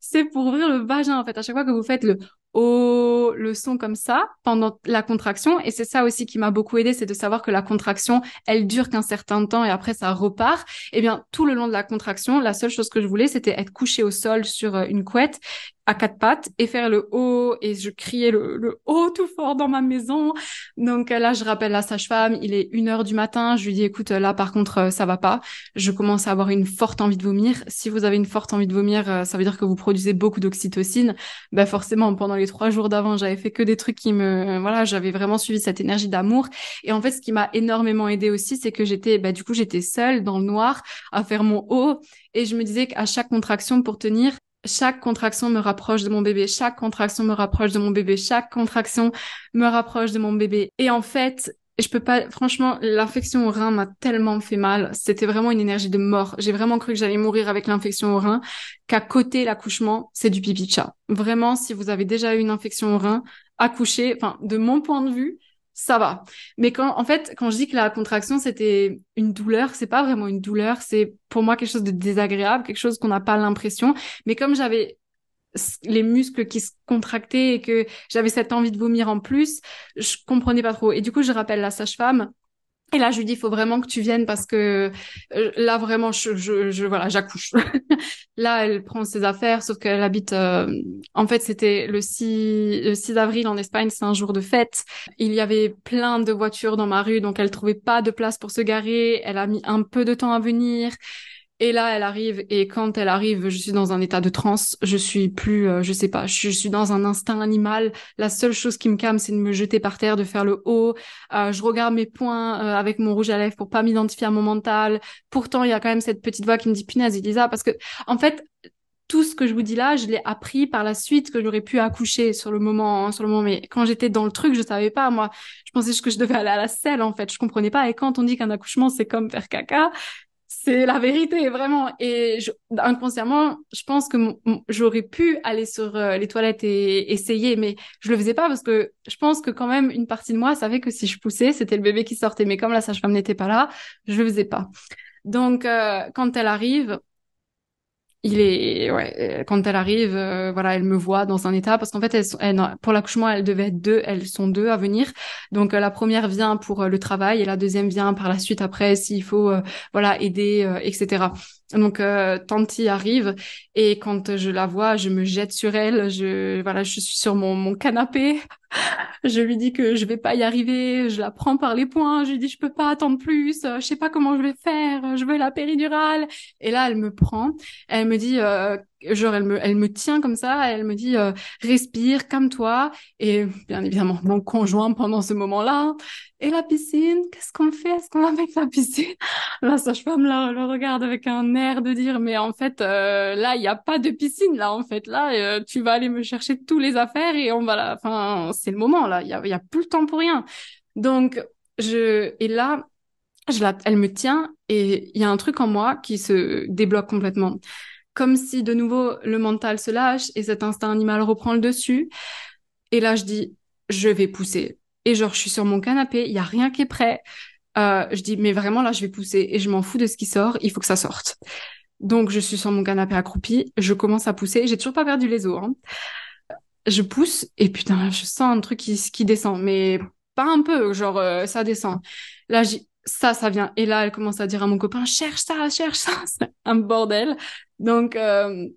c'est pour ouvrir le vagin, en fait. À chaque fois que vous faites le le son comme ça pendant la contraction. Et c'est ça aussi qui m'a beaucoup aidé c'est de savoir que la contraction elle dure qu'un certain temps et après ça repart. Et eh bien tout le long de la contraction la seule chose que je voulais c'était être couché au sol sur euh, une couette à quatre pattes et faire le haut et je criais le, le haut tout fort dans ma maison. Donc là, je rappelle la sage-femme, il est une heure du matin. Je lui dis, écoute, là, par contre, euh, ça va pas. Je commence à avoir une forte envie de vomir. Si vous avez une forte envie de vomir, euh, ça veut dire que vous produisez beaucoup d'oxytocine. Ben forcément, pendant les trois jours d'avant, j'avais fait que des trucs qui me, voilà, j'avais vraiment suivi cette énergie d'amour. Et en fait, ce qui m'a énormément aidé aussi, c'est que j'étais, ben, du coup, j'étais seule dans le noir à faire mon haut et je me disais qu'à chaque contraction pour tenir, chaque contraction me rapproche de mon bébé, chaque contraction me rapproche de mon bébé, chaque contraction me rapproche de mon bébé. Et en fait, je peux pas, franchement, l'infection au rein m'a tellement fait mal. C'était vraiment une énergie de mort. J'ai vraiment cru que j'allais mourir avec l'infection au rein, qu'à côté l'accouchement, c'est du pipi de chat. Vraiment, si vous avez déjà eu une infection au rein, accoucher, enfin, de mon point de vue, ça va. Mais quand, en fait, quand je dis que la contraction c'était une douleur, c'est pas vraiment une douleur, c'est pour moi quelque chose de désagréable, quelque chose qu'on n'a pas l'impression. Mais comme j'avais les muscles qui se contractaient et que j'avais cette envie de vomir en plus, je comprenais pas trop. Et du coup, je rappelle la sage-femme et là, je lui dis, il faut vraiment que tu viennes parce que euh, là, vraiment, je, je, voilà, j'accouche. là, elle prend ses affaires, sauf qu'elle habite. Euh, en fait, c'était le 6, le 6 avril en Espagne, c'est un jour de fête. Il y avait plein de voitures dans ma rue, donc elle trouvait pas de place pour se garer. Elle a mis un peu de temps à venir. Et là, elle arrive, et quand elle arrive, je suis dans un état de transe. Je suis plus, euh, je sais pas, je, suis dans un instinct animal. La seule chose qui me calme, c'est de me jeter par terre, de faire le haut. Euh, je regarde mes points euh, avec mon rouge à lèvres pour pas m'identifier à mon mental. Pourtant, il y a quand même cette petite voix qui me dit punaise, Elisa, parce que en fait, tout ce que je vous dis là, je l'ai appris par la suite que j'aurais pu accoucher sur le moment, hein, sur le moment. Mais quand j'étais dans le truc, je savais pas. Moi, je pensais que je devais aller à la selle en fait. Je comprenais pas. Et quand on dit qu'un accouchement c'est comme faire caca, c'est la vérité, vraiment. Et inconsciemment, je pense que j'aurais pu aller sur euh, les toilettes et essayer, mais je le faisais pas parce que je pense que quand même une partie de moi savait que si je poussais, c'était le bébé qui sortait. Mais comme la sage-femme n'était pas là, je le faisais pas. Donc, euh, quand elle arrive, il est ouais euh, quand elle arrive euh, voilà elle me voit dans un état parce qu'en fait pour l'accouchement elle devait être deux elles sont deux à venir. Donc euh, la première vient pour le travail et la deuxième vient par la suite après s'il faut voilà aider etc donc Tanti arrive et quand je la vois je me jette sur elle je voilà je suis sur mon, mon canapé je lui dis que je vais pas y arriver, je la prends par les poings, je lui dis je peux pas attendre plus, je sais pas comment je vais faire, je veux la péridurale. Et là, elle me prend, elle me dit, euh, genre elle me, elle me tient comme ça, elle me dit euh, respire, calme-toi. Et bien évidemment, mon conjoint pendant ce moment-là. Et la piscine, qu'est-ce qu'on fait? Est-ce qu'on va mettre la piscine? La sage-femme le regarde avec un air de dire mais en fait euh, là il y a pas de piscine là en fait. Là tu vas aller me chercher tous les affaires et on va la, enfin c'est le moment là, il y a, a plus le temps pour rien. Donc je et là je la, elle me tient et il y a un truc en moi qui se débloque complètement, comme si de nouveau le mental se lâche et cet instinct animal reprend le dessus. Et là je dis je vais pousser et genre je suis sur mon canapé, il y a rien qui est prêt. Euh, je dis mais vraiment là je vais pousser et je m'en fous de ce qui sort, il faut que ça sorte. Donc je suis sur mon canapé accroupi, je commence à pousser, j'ai toujours pas perdu les os. Hein je pousse et putain, je sens un truc qui, qui descend, mais pas un peu, genre euh, ça descend. Là, ça, ça vient. Et là, elle commence à dire à mon copain, cherche ça, cherche ça. C'est un bordel. Donc, euh,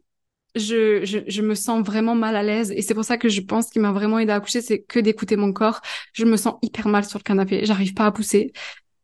je, je, je, me sens vraiment mal à l'aise. Et c'est pour ça que je pense qu'il m'a vraiment aidé à accoucher, c'est que d'écouter mon corps. Je me sens hyper mal sur le canapé. J'arrive pas à pousser.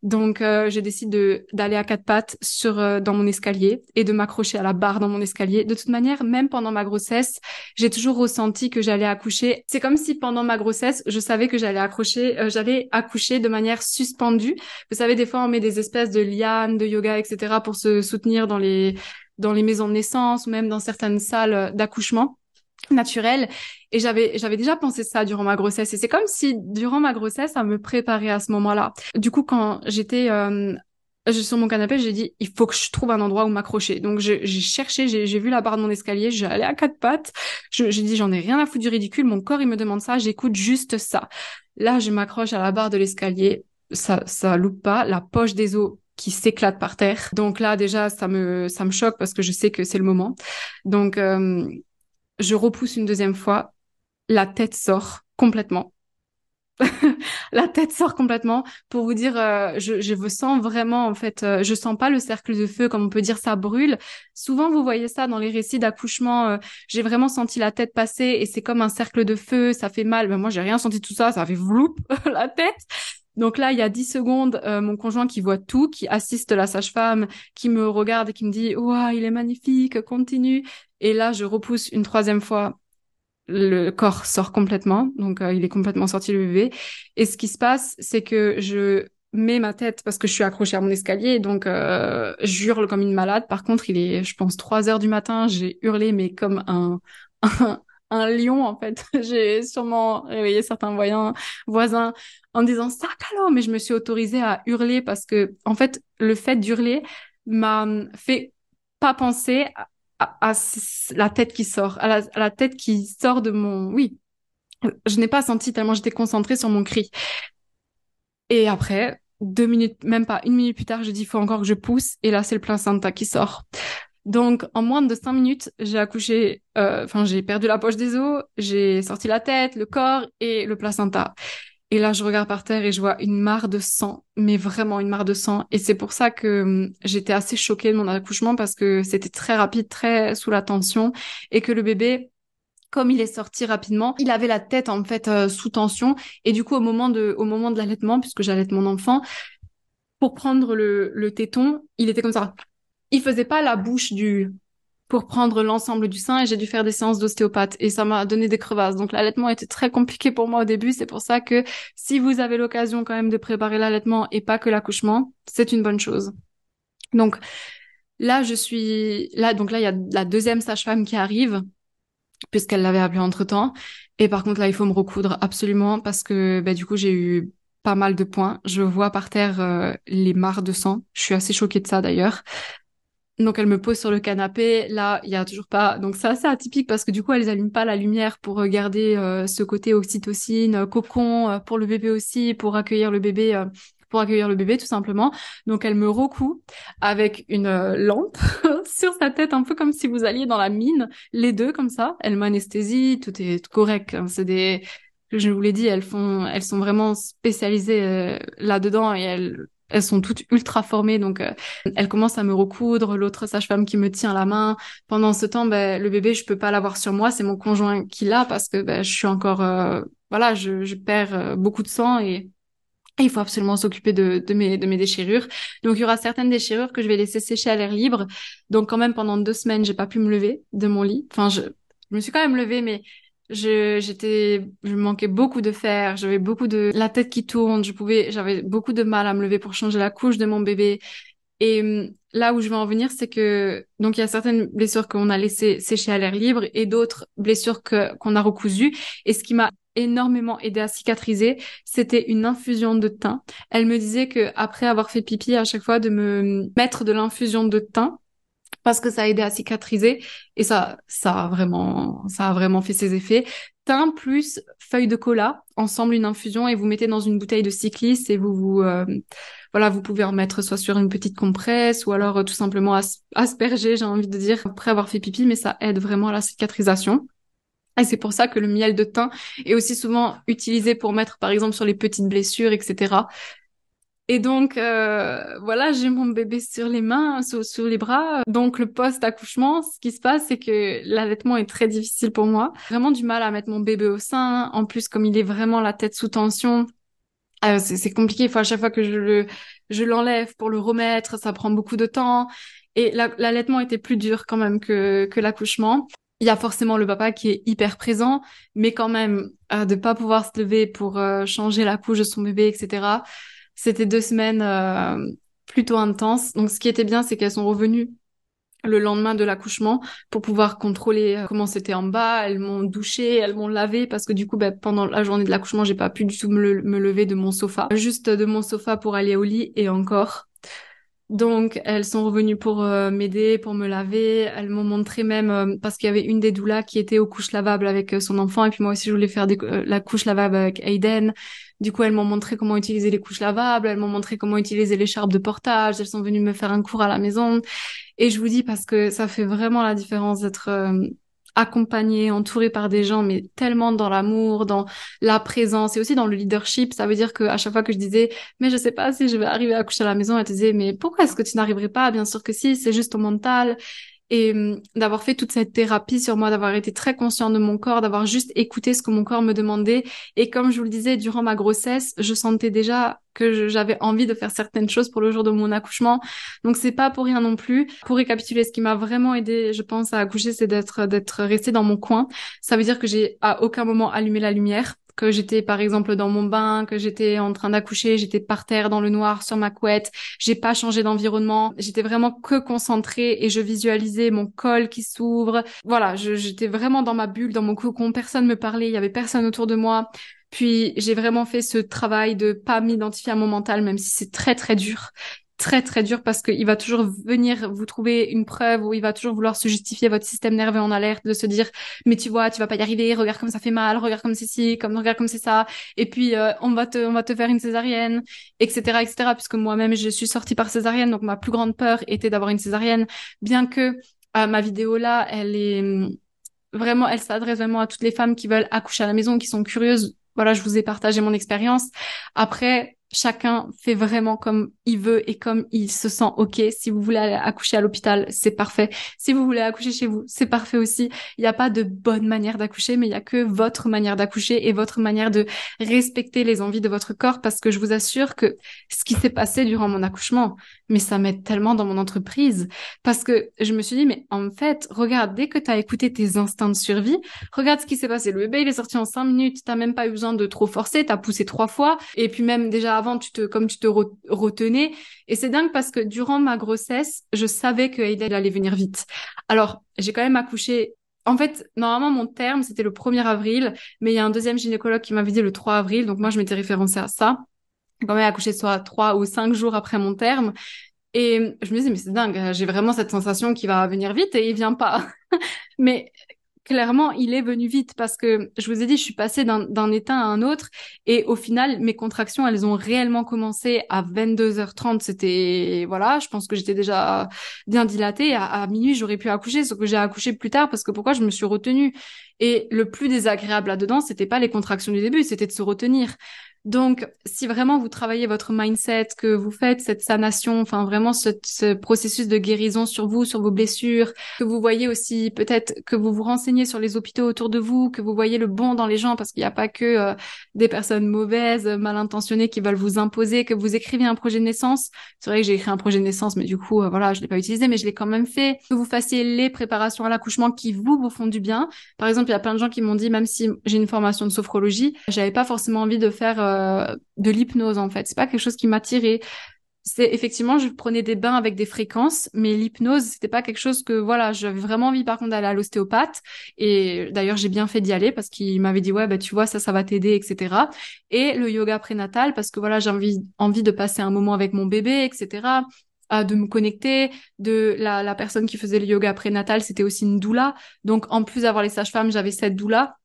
Donc, euh, je décide d'aller à quatre pattes sur euh, dans mon escalier et de m'accrocher à la barre dans mon escalier. De toute manière, même pendant ma grossesse, j'ai toujours ressenti que j'allais accoucher. C'est comme si pendant ma grossesse, je savais que j'allais accrocher, euh, j'allais accoucher de manière suspendue. Vous savez, des fois, on met des espèces de lianes, de yoga, etc. pour se soutenir dans les dans les maisons de naissance ou même dans certaines salles d'accouchement naturel et j'avais j'avais déjà pensé ça durant ma grossesse et c'est comme si durant ma grossesse ça me préparait à ce moment-là. Du coup quand j'étais euh, sur mon canapé, j'ai dit il faut que je trouve un endroit où m'accrocher. Donc j'ai cherché, j'ai vu la barre de mon escalier, j'ai allé à quatre pattes. J'ai dit j'en ai rien à foutre du ridicule, mon corps il me demande ça, j'écoute juste ça. Là, je m'accroche à la barre de l'escalier, ça ça loupe pas, la poche des os qui s'éclate par terre. Donc là déjà ça me ça me choque parce que je sais que c'est le moment. Donc euh, je repousse une deuxième fois, la tête sort complètement. la tête sort complètement pour vous dire euh, je, je sens vraiment en fait euh, je sens pas le cercle de feu comme on peut dire ça brûle souvent vous voyez ça dans les récits d'accouchement euh, j'ai vraiment senti la tête passer et c'est comme un cercle de feu ça fait mal ben moi j'ai rien senti tout ça ça fait vloup la tête donc là, il y a 10 secondes, mon conjoint qui voit tout, qui assiste la sage-femme, qui me regarde et qui me dit « Waouh, il est magnifique, continue ». Et là, je repousse une troisième fois. Le corps sort complètement, donc euh, il est complètement sorti le bébé. Et ce qui se passe, c'est que je mets ma tête parce que je suis accrochée à mon escalier, donc euh, j'hurle comme une malade. Par contre, il est, je pense, 3 heures du matin, j'ai hurlé mais comme un, lion en fait. j'ai sûrement réveillé certains voyants, voisins en disant ça mais je me suis autorisée à hurler parce que en fait, le fait d'hurler m'a fait pas penser à, la tête qui sort, à la, tête qui sort de mon... Oui, je n'ai pas senti tellement j'étais concentrée sur mon cri. Et après, deux minutes, même pas une minute plus tard, je dis, faut encore que je pousse. Et là, c'est le placenta qui sort. Donc, en moins de cinq minutes, j'ai accouché, euh, enfin, j'ai perdu la poche des os, j'ai sorti la tête, le corps et le placenta. Et là, je regarde par terre et je vois une mare de sang, mais vraiment une mare de sang. Et c'est pour ça que hum, j'étais assez choquée de mon accouchement parce que c'était très rapide, très sous la tension et que le bébé, comme il est sorti rapidement, il avait la tête en fait euh, sous tension et du coup au moment de au moment de l'allaitement, puisque j'allaite mon enfant, pour prendre le, le téton, il était comme ça. Il faisait pas la bouche du pour prendre l'ensemble du sein et j'ai dû faire des séances d'ostéopathe et ça m'a donné des crevasses. Donc l'allaitement était très compliqué pour moi au début. C'est pour ça que si vous avez l'occasion quand même de préparer l'allaitement et pas que l'accouchement, c'est une bonne chose. Donc là, je suis là. Donc là, il y a la deuxième sage-femme qui arrive puisqu'elle l'avait appelé entre temps. Et par contre là, il faut me recoudre absolument parce que bah, du coup j'ai eu pas mal de points. Je vois par terre euh, les mares de sang. Je suis assez choquée de ça d'ailleurs. Donc elle me pose sur le canapé. Là, il y a toujours pas. Donc c'est assez atypique parce que du coup elles allument pas la lumière pour regarder euh, ce côté oxytocine, euh, cocon euh, pour le bébé aussi, pour accueillir le bébé. pour accueillir le bébé tout simplement. Donc elle me recoue avec une lampe sur sa tête, un peu comme si vous alliez dans la mine, les deux comme ça. Elle m'anesthésie, tout est correct. Hein. C'est des, je vous l'ai dit, elles font, elles sont vraiment spécialisées là-dedans et elles elles sont toutes ultra formées, donc euh, elles commencent à me recoudre. L'autre sage-femme qui me tient la main. Pendant ce temps, ben, le bébé, je peux pas l'avoir sur moi, c'est mon conjoint qui l'a parce que ben, je suis encore, euh, voilà, je, je perds euh, beaucoup de sang et, il faut absolument s'occuper de, de, mes, de mes déchirures. Donc il y aura certaines déchirures que je vais laisser sécher à l'air libre. Donc quand même pendant deux semaines, j'ai pas pu me lever de mon lit. Enfin, je, je me suis quand même levée, mais je j'étais je manquais beaucoup de fer j'avais beaucoup de la tête qui tourne je pouvais j'avais beaucoup de mal à me lever pour changer la couche de mon bébé et hum, là où je veux en venir c'est que donc il y a certaines blessures qu'on a laissées sécher à l'air libre et d'autres blessures que qu'on a recousues et ce qui m'a énormément aidé à cicatriser, c'était une infusion de thym. Elle me disait que après avoir fait pipi à chaque fois de me mettre de l'infusion de thym parce que ça a aidé à cicatriser et ça ça a vraiment ça a vraiment fait ses effets. Thym plus feuille de cola, ensemble une infusion et vous mettez dans une bouteille de cycliste et vous vous euh, voilà, vous pouvez en mettre soit sur une petite compresse ou alors euh, tout simplement asperger, j'ai envie de dire après avoir fait pipi mais ça aide vraiment à la cicatrisation. Et c'est pour ça que le miel de thym est aussi souvent utilisé pour mettre par exemple sur les petites blessures, etc. Et donc euh, voilà, j'ai mon bébé sur les mains, sur, les bras. Donc le post-accouchement, ce qui se passe, c'est que l'allaitement est très difficile pour moi. Vraiment du mal à mettre mon bébé au sein. En plus, comme il est vraiment la tête sous tension, Ah, c'est compliqué. Il faut à chaque fois que je le, je l'enlève pour le remettre, ça prend beaucoup de temps. Et l'allaitement était plus dur quand même que, que l'accouchement. Il y a forcément le papa qui est hyper présent, mais quand même, euh, de pas pouvoir se lever pour euh, changer la couche de son bébé, etc. C'était deux semaines euh, plutôt intenses. Donc, ce qui était bien, c'est qu'elles sont revenues le lendemain de l'accouchement pour pouvoir contrôler euh, comment c'était en bas. Elles m'ont douché, elles m'ont lavé parce que du coup, ben, pendant la journée de l'accouchement, j'ai pas pu du tout me, lever de mon sofa, juste de mon sofa pour aller au lit et encore. Donc, elles sont revenues pour euh, m'aider, pour me laver. Elles m'ont montré même, euh, parce qu'il y avait une des doulas qui était aux couches lavables avec son enfant, et puis moi aussi, je voulais faire la couche lavable avec Aiden. Du coup, elles m'ont montré comment utiliser les couches lavables, elles m'ont montré comment utiliser l'écharpe de portage, elles sont venues me faire un cours à la maison. Et je vous dis, parce que ça fait vraiment la différence d'être accompagné, entouré par des gens, mais tellement dans l'amour, dans la présence et aussi dans le leadership. Ça veut dire que à chaque fois que je disais, mais je sais pas si je vais arriver à coucher à la maison, elle te disait, mais pourquoi est-ce que tu n'arriverais pas? Bien sûr que si, c'est juste ton mental et hum, d'avoir fait toute cette thérapie sur moi, d'avoir été très conscient de mon corps, d'avoir juste écouté ce que mon corps me demandait. Et comme je vous le disais, durant ma grossesse, je sentais déjà que j'avais envie de faire certaines choses pour le jour de mon accouchement. Donc c'est pas pour rien non plus. Pour récapituler, ce qui m'a vraiment aidé, je pense, à accoucher, c'est d'être d'être resté dans mon coin. Ça veut dire que j'ai à aucun moment allumé la lumière que j'étais par exemple dans mon bain, que j'étais en train d'accoucher, j'étais par terre dans le noir sur ma couette, j'ai pas changé d'environnement, j'étais vraiment que concentrée et je visualisais mon col qui s'ouvre. Voilà, j'étais vraiment dans ma bulle, dans mon cocon, personne me parlait, il y avait personne autour de moi. Puis j'ai vraiment fait ce travail de pas m'identifier à mon mental, même si c'est très très dur très très dur parce qu'il va toujours venir vous trouver une preuve ou il va toujours vouloir se justifier votre système nerveux en alerte de se dire mais tu vois tu vas pas y arriver regarde comme ça fait mal regarde comme c'est ci comme regarde comme c'est ça. Et puis euh, on va te on va te faire une césarienne etc etc puisque moi-même je suis sortie par césarienne donc ma plus grande peur était d'avoir une césarienne. Bien que euh, ma vidéo là elle est vraiment elle s'adresse vraiment à toutes les femmes qui veulent accoucher à la maison qui sont curieuses. Voilà je vous ai partagé mon expérience. Après chacun fait vraiment comme il veut et comme il se sent ok. Si vous voulez accoucher à l'hôpital, c'est parfait. Si vous voulez accoucher chez vous, c'est parfait aussi. Il n'y a pas de bonne manière d'accoucher, mais il y a que votre manière d'accoucher et votre manière de respecter les envies de votre corps parce que je vous assure que ce qui s'est passé durant mon accouchement, mais ça m'aide tellement dans mon entreprise parce que je me suis dit, mais en fait, regarde, dès que tu as écouté tes instincts de survie, regarde ce qui s'est passé. Le bébé, il est sorti en cinq minutes, t'as même pas eu besoin de trop forcer, t'as poussé trois fois et puis même déjà avant, tu te, comme tu te retenais. Et c'est dingue parce que durant ma grossesse, je savais que Aiden allait venir vite. Alors, j'ai quand même accouché en fait, normalement, mon terme, c'était le 1er avril, mais il y a un deuxième gynécologue qui m'avait dit le 3 avril, donc moi, je m'étais référencée à ça. Quand même accouché soit trois ou cinq jours après mon terme. Et je me disais, mais c'est dingue, j'ai vraiment cette sensation qu'il va venir vite et il vient pas. mais clairement, il est venu vite parce que je vous ai dit, je suis passée d'un état à un autre et au final, mes contractions, elles ont réellement commencé à 22h30. C'était, voilà, je pense que j'étais déjà bien dilatée. À, à minuit, j'aurais pu accoucher, sauf que j'ai accouché plus tard parce que pourquoi je me suis retenue? Et le plus désagréable là-dedans, c'était pas les contractions du début, c'était de se retenir. Donc, si vraiment vous travaillez votre mindset, que vous faites cette sanation, enfin vraiment ce, ce, processus de guérison sur vous, sur vos blessures, que vous voyez aussi peut-être que vous vous renseignez sur les hôpitaux autour de vous, que vous voyez le bon dans les gens, parce qu'il n'y a pas que euh, des personnes mauvaises, mal intentionnées qui veulent vous imposer, que vous écrivez un projet de naissance. C'est vrai que j'ai écrit un projet de naissance, mais du coup, euh, voilà, je l'ai pas utilisé, mais je l'ai quand même fait. Que vous fassiez les préparations à l'accouchement qui vous vous font du bien. Par exemple, il y a plein de gens qui m'ont dit, même si j'ai une formation de sophrologie, j'avais pas forcément envie de faire euh, euh, de l'hypnose en fait. C'est pas quelque chose qui m'attirait. C'est effectivement, je prenais des bains avec des fréquences, mais l'hypnose, c'était pas quelque chose que voilà, j'avais vraiment envie par contre d'aller à l'ostéopathe. Et d'ailleurs, j'ai bien fait d'y aller parce qu'il m'avait dit ouais, bah tu vois ça, ça va t'aider, etc. Et le yoga prénatal parce que voilà, j'ai envie envie de passer un moment avec mon bébé, etc de me connecter, de la, la personne qui faisait le yoga prénatal, c'était aussi une doula. Donc en plus d'avoir les sages-femmes, j'avais cette doula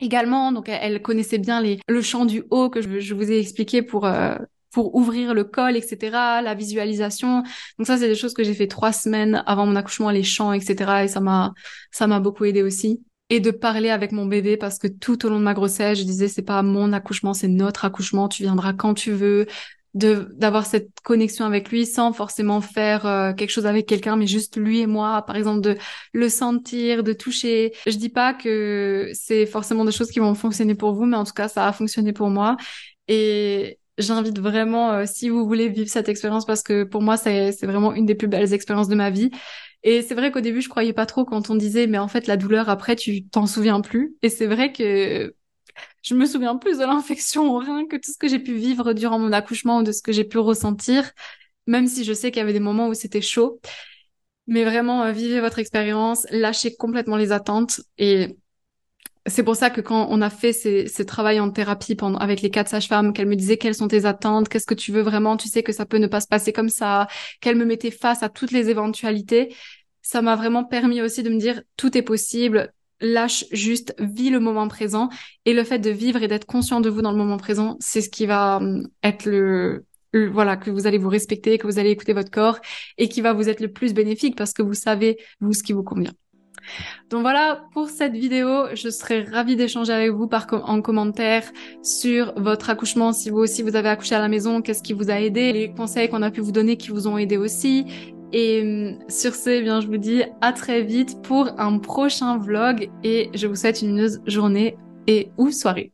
également. Donc elle connaissait bien les, le chant du haut que je, vous ai expliqué pour euh, pour ouvrir le col, etc. La visualisation. Donc ça, c'est des choses que j'ai fait trois semaines avant mon accouchement, les chants, etc. Et ça m'a ça m'a beaucoup aidé aussi. Et de parler avec mon bébé parce que tout au long de ma grossesse, je disais c'est pas mon accouchement, c'est notre accouchement. Tu viendras quand tu veux de d'avoir cette connexion avec lui sans forcément faire euh, quelque chose avec quelqu'un mais juste lui et moi par exemple de le sentir de toucher je dis pas que c'est forcément des choses qui vont fonctionner pour vous mais en tout cas ça a fonctionné pour moi et j'invite vraiment, euh, si vous voulez vivre cette expérience, parce que pour moi, c'est vraiment une des plus belles expériences de ma vie. Et c'est vrai qu'au début, je croyais pas trop quand on disait, mais en fait, la douleur après, tu t'en souviens plus. Et c'est vrai que je me souviens plus de l'infection au rein que tout ce que j'ai pu vivre durant mon accouchement ou de ce que j'ai pu ressentir, même si je sais qu'il y avait des moments où c'était chaud. Mais vraiment, euh, vivez votre expérience, lâchez complètement les attentes et c'est pour ça que quand on a fait ce travail en thérapie pendant, avec les quatre sages-femmes, qu'elles me disaient quelles sont tes attentes, qu'est-ce que tu veux vraiment, tu sais que ça peut ne pas se passer comme ça, qu'elles me mettaient face à toutes les éventualités, ça m'a vraiment permis aussi de me dire tout est possible, lâche juste, vis le moment présent. Et le fait de vivre et d'être conscient de vous dans le moment présent, c'est ce qui va hum, être le, voilà, que vous allez vous respecter, que vous allez écouter votre corps et qui va vous être le plus bénéfique parce que vous savez, vous, ce qui vous convient. Donc voilà pour cette vidéo. Je serais ravie d'échanger avec vous par en commentaire sur votre accouchement. Si vous aussi vous avez accouché à la maison, qu'est-ce qui vous a aidé, les conseils qu'on a pu vous donner qui vous ont aidé aussi? Et hum, sur ce, eh bien, je vous dis à très vite pour un prochain vlog et je vous souhaite une journée et ou soirée.